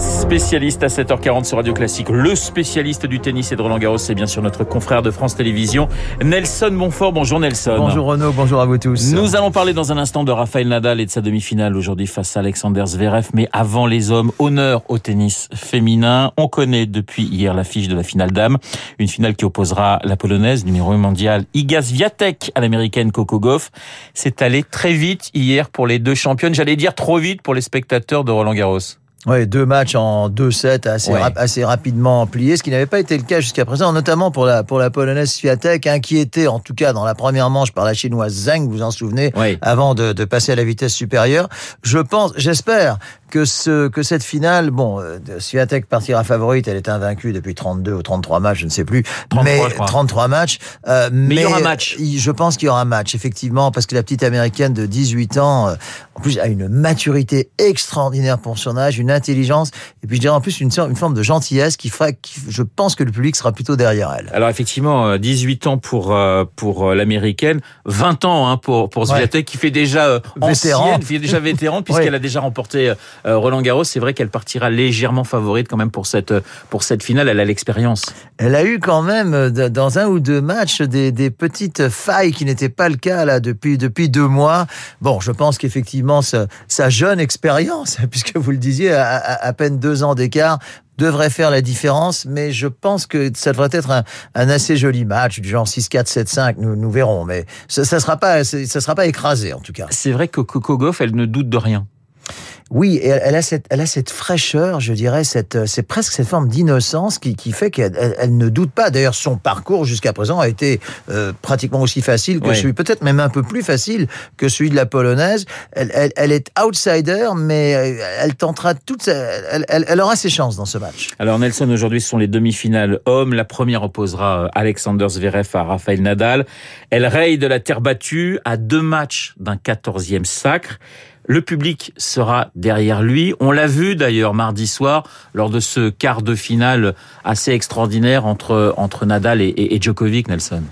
Spécialiste à 7h40 sur Radio Classique, le spécialiste du tennis et de Roland Garros, c'est bien sûr notre confrère de France Télévisions, Nelson Montfort. Bonjour Nelson. Bonjour Renaud, bonjour à vous tous. Nous allons parler dans un instant de Rafael Nadal et de sa demi-finale aujourd'hui face à Alexander Zverev. Mais avant les hommes, honneur au tennis féminin. On connaît depuis hier l'affiche de la finale dame, une finale qui opposera la polonaise numéro 1 mondial Iga Swiatek à l'américaine Coco Gauff. C'est allé très vite hier pour les deux championnes. J'allais dire trop vite pour les spectateurs de Roland Garros. Ouais, deux matchs en deux sets assez, Ouais. rap- assez rapidement pliés, ce qui n'avait pas été le cas jusqu'à présent, notamment pour la, pour la polonaise Swiatek, inquiétée en tout cas dans la première manche par la chinoise Zhang, vous vous en souvenez, Oui. avant de, de passer à la vitesse supérieure. Je pense, j'espère que ce que cette finale, bon, euh, Swiatek partira favorite, elle est invaincue depuis 32 ou 33 matchs, je ne sais plus, 33, mais je crois. 33 matchs. euh, Mais il y mais aura match. Je pense qu'il y aura un match, effectivement, parce que la petite américaine de 18 ans, euh, en plus, a une maturité extraordinaire pour son âge, une intelligence, et puis je dirais en plus une, forme de gentillesse qui fera, qui, je pense que le public sera plutôt derrière elle. Alors effectivement, euh, 18 ans pour euh, pour euh, l'américaine, 20 ans hein, pour pour Swiatek qui fait déjà euh, Vétéran. ancienne, qui est déjà vétéran puisqu'elle a déjà remporté euh, Roland Garros. C'est vrai qu'elle partira légèrement favorite quand même pour cette euh, pour cette finale. Elle a l'expérience. Elle a eu quand même, euh, dans un ou deux matchs, des, des petites failles qui n'étaient pas le cas là depuis, depuis deux mois. Bon, je pense qu'effectivement, sa, sa jeune expérience, puisque vous le disiez, à, peine deux ans d'écart, devrait faire la différence, mais je pense que ça devrait être un, assez joli match, du genre 6-4, 7-5, nous, nous verrons, mais ça, ça sera pas, sera pas écrasé en tout cas. C'est vrai que Coco Gauff, elle ne doute de rien. Oui, et elle, a cette, elle a cette fraîcheur, je dirais, cette, euh, c'est presque cette forme d'innocence qui, qui fait qu'elle elle, elle ne doute pas. D'ailleurs, son parcours jusqu'à présent a été euh, pratiquement aussi facile que Oui. celui, peut-être même un peu plus facile que celui de la polonaise. Elle, elle, elle est outsider, mais euh, elle tentera toute, sa- elle, elle, aura ses chances dans ce match. Alors Nelson, aujourd'hui, ce sont les demi-finales hommes. La première opposera euh, Alexander Zverev à Rafael Nadal. Elle raye de la terre battue à deux matchs d'un quatorzième sacre. Le public sera derrière lui. On l'a vu d'ailleurs mardi soir lors de ce quart de finale assez extraordinaire entre entre Nadal et, et- et Djokovic, Nelson.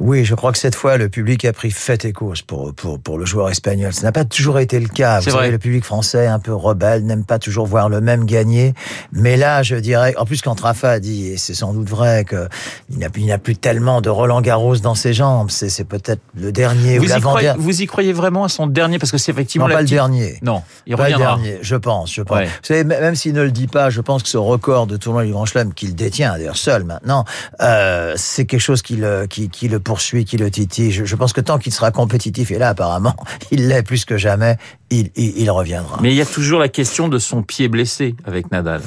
Oui, je crois que cette fois, le public a pris fait et cause pour, pour, pour le joueur espagnol. Ça n'a pas toujours été le cas. Vous savez, le public français, un peu rebelle, n'aime pas toujours voir le même gagner. Mais là, je dirais, en plus, quand Rafa a dit, et c'est sans doute vrai, que il n'a il n'a plus tellement de Roland Garros dans ses jambes, c'est c'est peut-être le dernier ou Vous y, croyez, l'avant-dernier. vous y croyez vraiment à son dernier? Parce que c'est effectivement Non, la pas le dernier. Non, il Pas le dernier, je pense, je pense. Ouais. Vous savez, même s'il ne le dit pas, je pense que ce record de tournoi du Grand Chelem qu'il détient, d'ailleurs seul maintenant, euh, c'est quelque chose qui le, qui, qui le poursuit, qui le titille. Je, pense que tant qu'il sera compétitif, et là apparemment, il l'est plus que jamais, il reviendra. Mais il y a toujours la question de son pied blessé avec Nadal.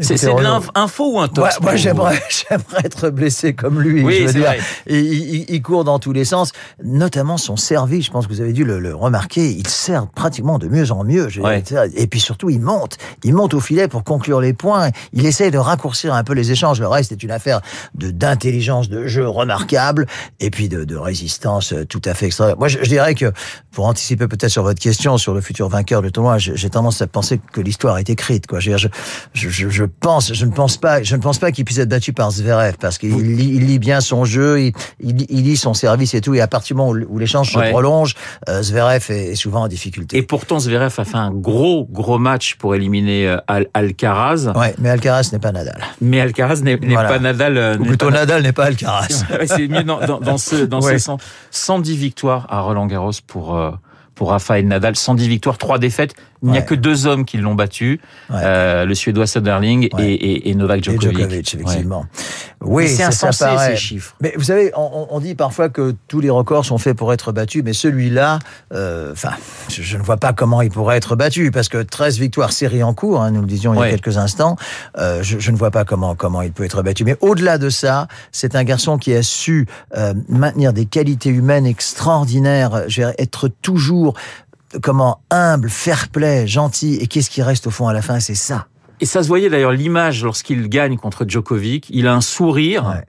C'est de l'info ou un Ouais, tox moi, pour j'aimerais, j'aimerais être blessé comme lui. Oui, je veux dire. vrai. Il, il- il court dans tous les sens, notamment son service. Je pense que vous avez dû le, le remarquer. Il sert pratiquement de mieux en mieux. je veux Ouais. dire. Et puis surtout, il monte. Il monte au filet pour conclure les points. Il essaye de raccourcir un peu les échanges. Le reste est une affaire de d'intelligence de jeu remarquable et puis de, de résistance tout à fait extraordinaire. Moi, je, je dirais que pour anticiper peut-être sur votre question sur le futur vainqueur du tournoi, j'ai j'ai tendance à penser que l'histoire est écrite. Quoi. Je, je, je pense, je ne pense pas, je ne pense pas qu'il puisse être battu par Zverev parce qu'il lit, il lit bien son jeu, il, il, lit- il lit son service et tout. Et à partir du moment où, l'échange Ouais. se prolonge, euh, Zverev est, est souvent en difficulté. Et pourtant, Zverev a fait un gros, gros match pour éliminer euh, Al- Alcaraz. Ouais, mais Alcaraz n'est pas Nadal. Mais Alcaraz n'est Voilà. pas Nadal. euh, Ou plutôt pas- Nadal n'est pas Alcaraz. C'est mieux dans, dans, dans ce, dans Ouais. ce sens. 110 victoires à Roland Garros pour, euh, pour Rafael Nadal. 110 victoires, 3 défaites. Il n'y a Ouais. que deux hommes qui l'ont battu. Ouais. Euh, le Suédois Söderling Ouais. et, et, et Novak Et Djokovic. Djokovic, effectivement. Oui, c'est insensé ces chiffres. Mais vous savez, on, on- dit parfois que tous les records sont faits pour être battus, mais celui-là, euh, enfin, je, je ne vois pas comment il pourrait être battu, parce que 13 victoires série en cours, hein, nous le disions il y a quelques instants, euh, je, je ne vois pas comment comment il peut être battu. Mais au-delà de ça, c'est un garçon qui a su euh, maintenir des qualités humaines extraordinaires, dire, être toujours comment humble, fair-play, gentil, et qu'est-ce qui reste au fond à la fin, c'est ça. Et ça se voyait d'ailleurs l'image lorsqu'il gagne contre Djokovic. Il a un sourire.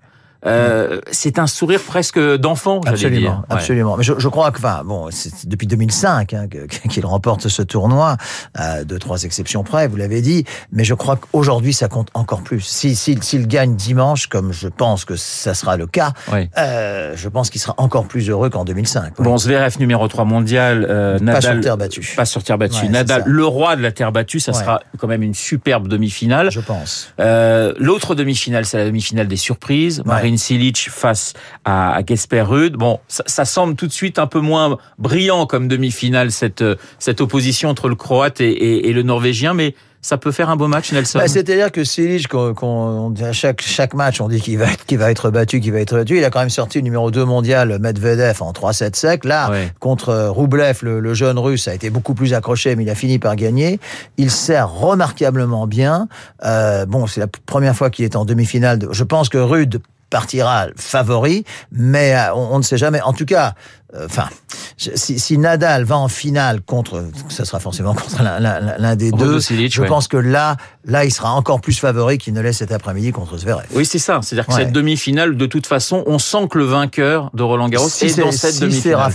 Euh, c'est un sourire presque d'enfant, j'allais Absolument, dire. Ouais. absolument. Mais je, je crois que, enfin, bon, c'est depuis 2005 hein, qu'il remporte ce tournoi, à deux, trois exceptions près, vous l'avez dit. Mais je crois qu'aujourd'hui, ça compte encore plus. Si, s'il, s'il gagne dimanche, comme je pense que ça sera le cas, Ouais. euh, je pense qu'il sera encore plus heureux qu'en 2005. oui. Bon, Zverev numéro 3 mondial, euh, pas Nadal sur terre battue. pas sur terre battue. Ouais, Nadal, le roi de la terre battue, ça sera quand même une superbe demi-finale. Je pense. Euh, L'autre demi-finale, c'est la demi-finale des surprises. Marine Silic face à, à Gesper Ruud. Bon, ça, ça semble tout de suite un peu moins brillant comme demi-finale cette cette opposition entre le Croate et, et- et le Norvégien, mais ça peut faire un beau match, Nelson. Bah, C'est-à-dire que Silic, qu'on, qu'on- chaque, chaque match, on dit qu'il va, être- qu'il va être battu, qu'il va être battu. Il a quand même sorti le numéro 2 mondial, Medvedev, en 3-7 secs. Là, Ouais. contre Roublev, le, le jeune russe, a été beaucoup plus accroché, mais il a fini par gagner. Il sert remarquablement bien. Euh, bon, c'est la première fois qu'il est en demi-finale. de- Je pense que Rude partira favori, mais euh, on, on ne sait jamais. En tout cas, euh, enfin, si, si Nadal va en finale contre, ça sera forcément contre l'un- des deux. je ouais. pense que là, là, il sera encore plus favori qu'il ne l'est cet après-midi contre Zverev. Oui, c'est ça. C'est-à-dire que Ouais. cette demi-finale, de toute façon, on sent que le vainqueur de Roland Garros si est dans cette si demi-finale.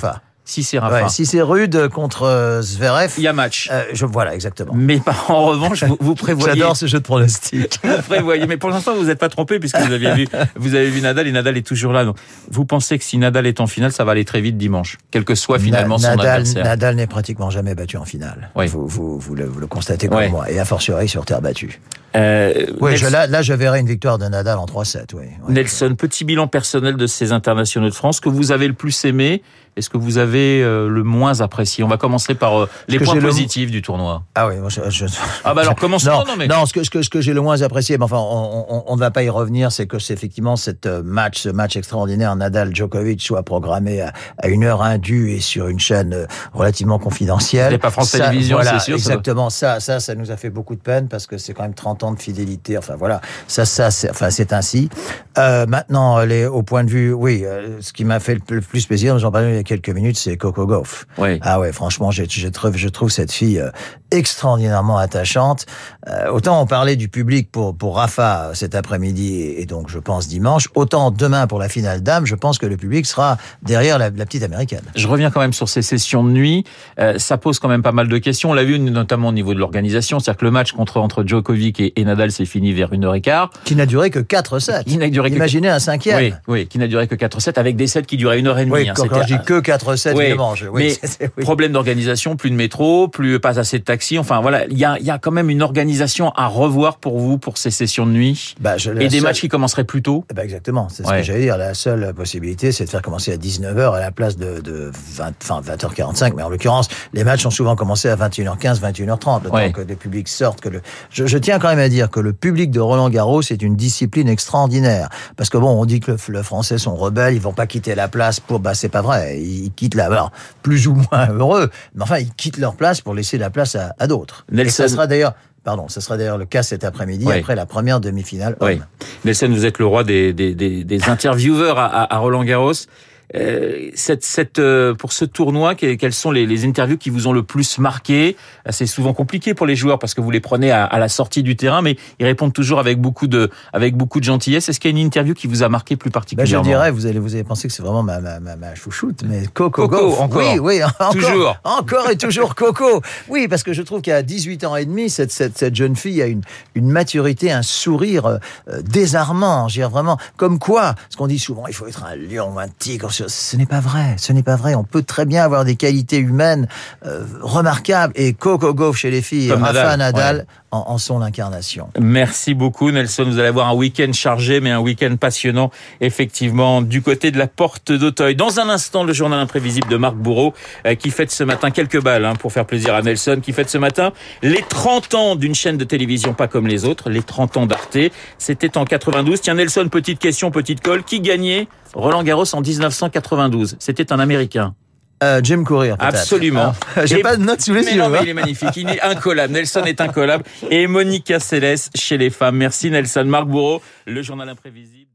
Si c'est Rafa. Ouais, si c'est Rude contre euh, Zverev, Il y a match. euh, je, voilà, exactement. Mais par- en revanche, vous, vous prévoyez. J'adore ce jeu de pronostic. Vous prévoyez, mais pour l'instant, vous n'êtes pas trompé puisque vous aviez vu, vous avez vu Nadal et Nadal est toujours là. Donc, vous pensez que si Nadal est en finale, ça va aller très vite dimanche, quel que soit finalement Na- son Nadal, adversaire. Nadal n'est pratiquement jamais battu en finale. Oui. Vous, vous, vous, le, vous le constatez comme moi. Et a fortiori sur terre battue. Euh, Oui, Nelson, je, là, là, je verrai une victoire de Nadal en 3-7. Oui. Ouais. Nelson, petit bilan personnel de ces internationaux de France que vous avez le plus aimé. Est-ce que vous avez euh, le moins apprécié? On va commencer par euh, les points le- positifs du tournoi. Ah oui, moi, je, je- Ah bah alors commençons. Non, Non, mais non, ce que, ce que, ce que j'ai le moins apprécié, mais enfin, on, ne va pas y revenir, c'est que c'est effectivement cette euh, match, ce match extraordinaire Nadal-Djokovic soit programmé à, à une heure indue et sur une chaîne relativement confidentielle. C'était pas France Ça, Télévisions, voilà, c'est sûr, Exactement, ça, ça, ça nous a fait beaucoup de peine parce que c'est quand même 30 ans de fidélité. Enfin voilà, ça, ça, c'est, enfin c'est ainsi. Euh, maintenant, les, au point de vue, oui, euh, ce qui m'a fait le plus plaisir, j'en parlais quelques minutes, c'est Coco Gauff. oui. Ah ouais, franchement, je trouve, je trouve cette fille euh, extraordinairement attachante. Euh, autant on parlait du public pour pour Rafa euh, cet après-midi et, donc je pense dimanche, autant demain pour la finale dame, je pense que le public sera derrière la, la petite américaine. Je reviens quand même sur ces sessions de nuit. Euh, ça pose quand même pas mal de questions. On l'a vu notamment au niveau de l'organisation, c'est-à-dire que le match contre entre Djokovic et, et Nadal s'est fini vers une heure et quart. Qui n'a duré que 4-7. Qui n'a duré que Imaginez un cinquième. Oui, oui, qui n'a duré que 4 sets avec des sets qui duraient une heure et demie. Oui, hein. quand, quand C'était je dis que 4-7, Oui, oui, mais oui. problème d'organisation, plus de métro, plus pas assez de taxis. Enfin voilà, il y a, y a quand même une organisation à revoir pour vous pour ces sessions de nuit Bah, je- et des seule- matchs qui commenceraient plus tôt. Ben exactement, c'est ce Ouais. que j'allais dire. La seule possibilité, c'est de faire commencer à 19h à la place de, de 20, enfin 20h45. Mais en l'occurrence, les matchs ont souvent commencé à 21h15, 21h30. Le Ouais. temps que le public sorte. Que le... je, je tiens quand même à dire que le public de Roland Garros est une discipline extraordinaire. Parce que bon, on dit que le, le Français sont rebelles, ils vont pas quitter la place pour. Bah c'est pas vrai. Ils quittent la. Alors plus ou moins heureux, mais enfin ils quittent leur place pour laisser la place à, à d'autres. Et Nelson- ça sera d'ailleurs. Pardon, ça sera d'ailleurs le cas cet après-midi, après la première demi-finale. Oui. Nelson, vous êtes le roi des, des, des, des intervieweurs à Roland Garros. Euh, cette, cette, euh, pour ce tournoi, que- quelles sont les, les interviews qui vous ont le plus marqué? C'est souvent compliqué pour les joueurs parce que vous les prenez à, à la sortie du terrain, mais ils répondent toujours avec beaucoup de, avec beaucoup de gentillesse. Est-ce qu'il y a une interview qui vous a marqué plus Ben, je particulièrement? dirais, vous allez, vous avez pensé que c'est vraiment ma, ma, ma, ma chouchoute, mais Coco, Coco, encore. Oui, oui, encore. Toujours. Encore et toujours Coco. Oui, parce que je trouve qu'à 18 ans et demi, cette, cette, cette jeune fille a une, une maturité, un sourire euh, désarmant. Je veux dire, vraiment, comme quoi, ce qu'on dit souvent, il faut être un lion ou un tigre. Ce, n'est pas vrai. Ce n'est pas vrai. On peut très bien avoir des qualités humaines euh, remarquables. Et Coco Gauff chez les filles, Comme Rafa Nadal, Nadal, ouais. En, en sont. Merci beaucoup Nelson. Vous allez avoir un week-end chargé, mais un week-end passionnant, effectivement, du côté de la porte d'Auteuil. Dans un instant, le journal imprévisible de Marc Bourreau, euh, qui fête ce matin quelques balles hein, pour faire plaisir à Nelson, qui fête ce matin les 30 ans d'une chaîne de télévision pas comme les autres, les 30 ans d'Arte. C'était en 92. Tiens Nelson, petite question, petite colle. Qui gagnait Roland Garros en 1992 C'était un Américain. Euh, Jim peut-être. Absolument. Ah, J'ai pas de notes sous les Mais yeux. non, mais hein. il est magnifique. Il est incollable. Nelson est incollable. Et Monica Seles chez les femmes. Merci Nelson. Marc Bourreau, le journal imprévisible.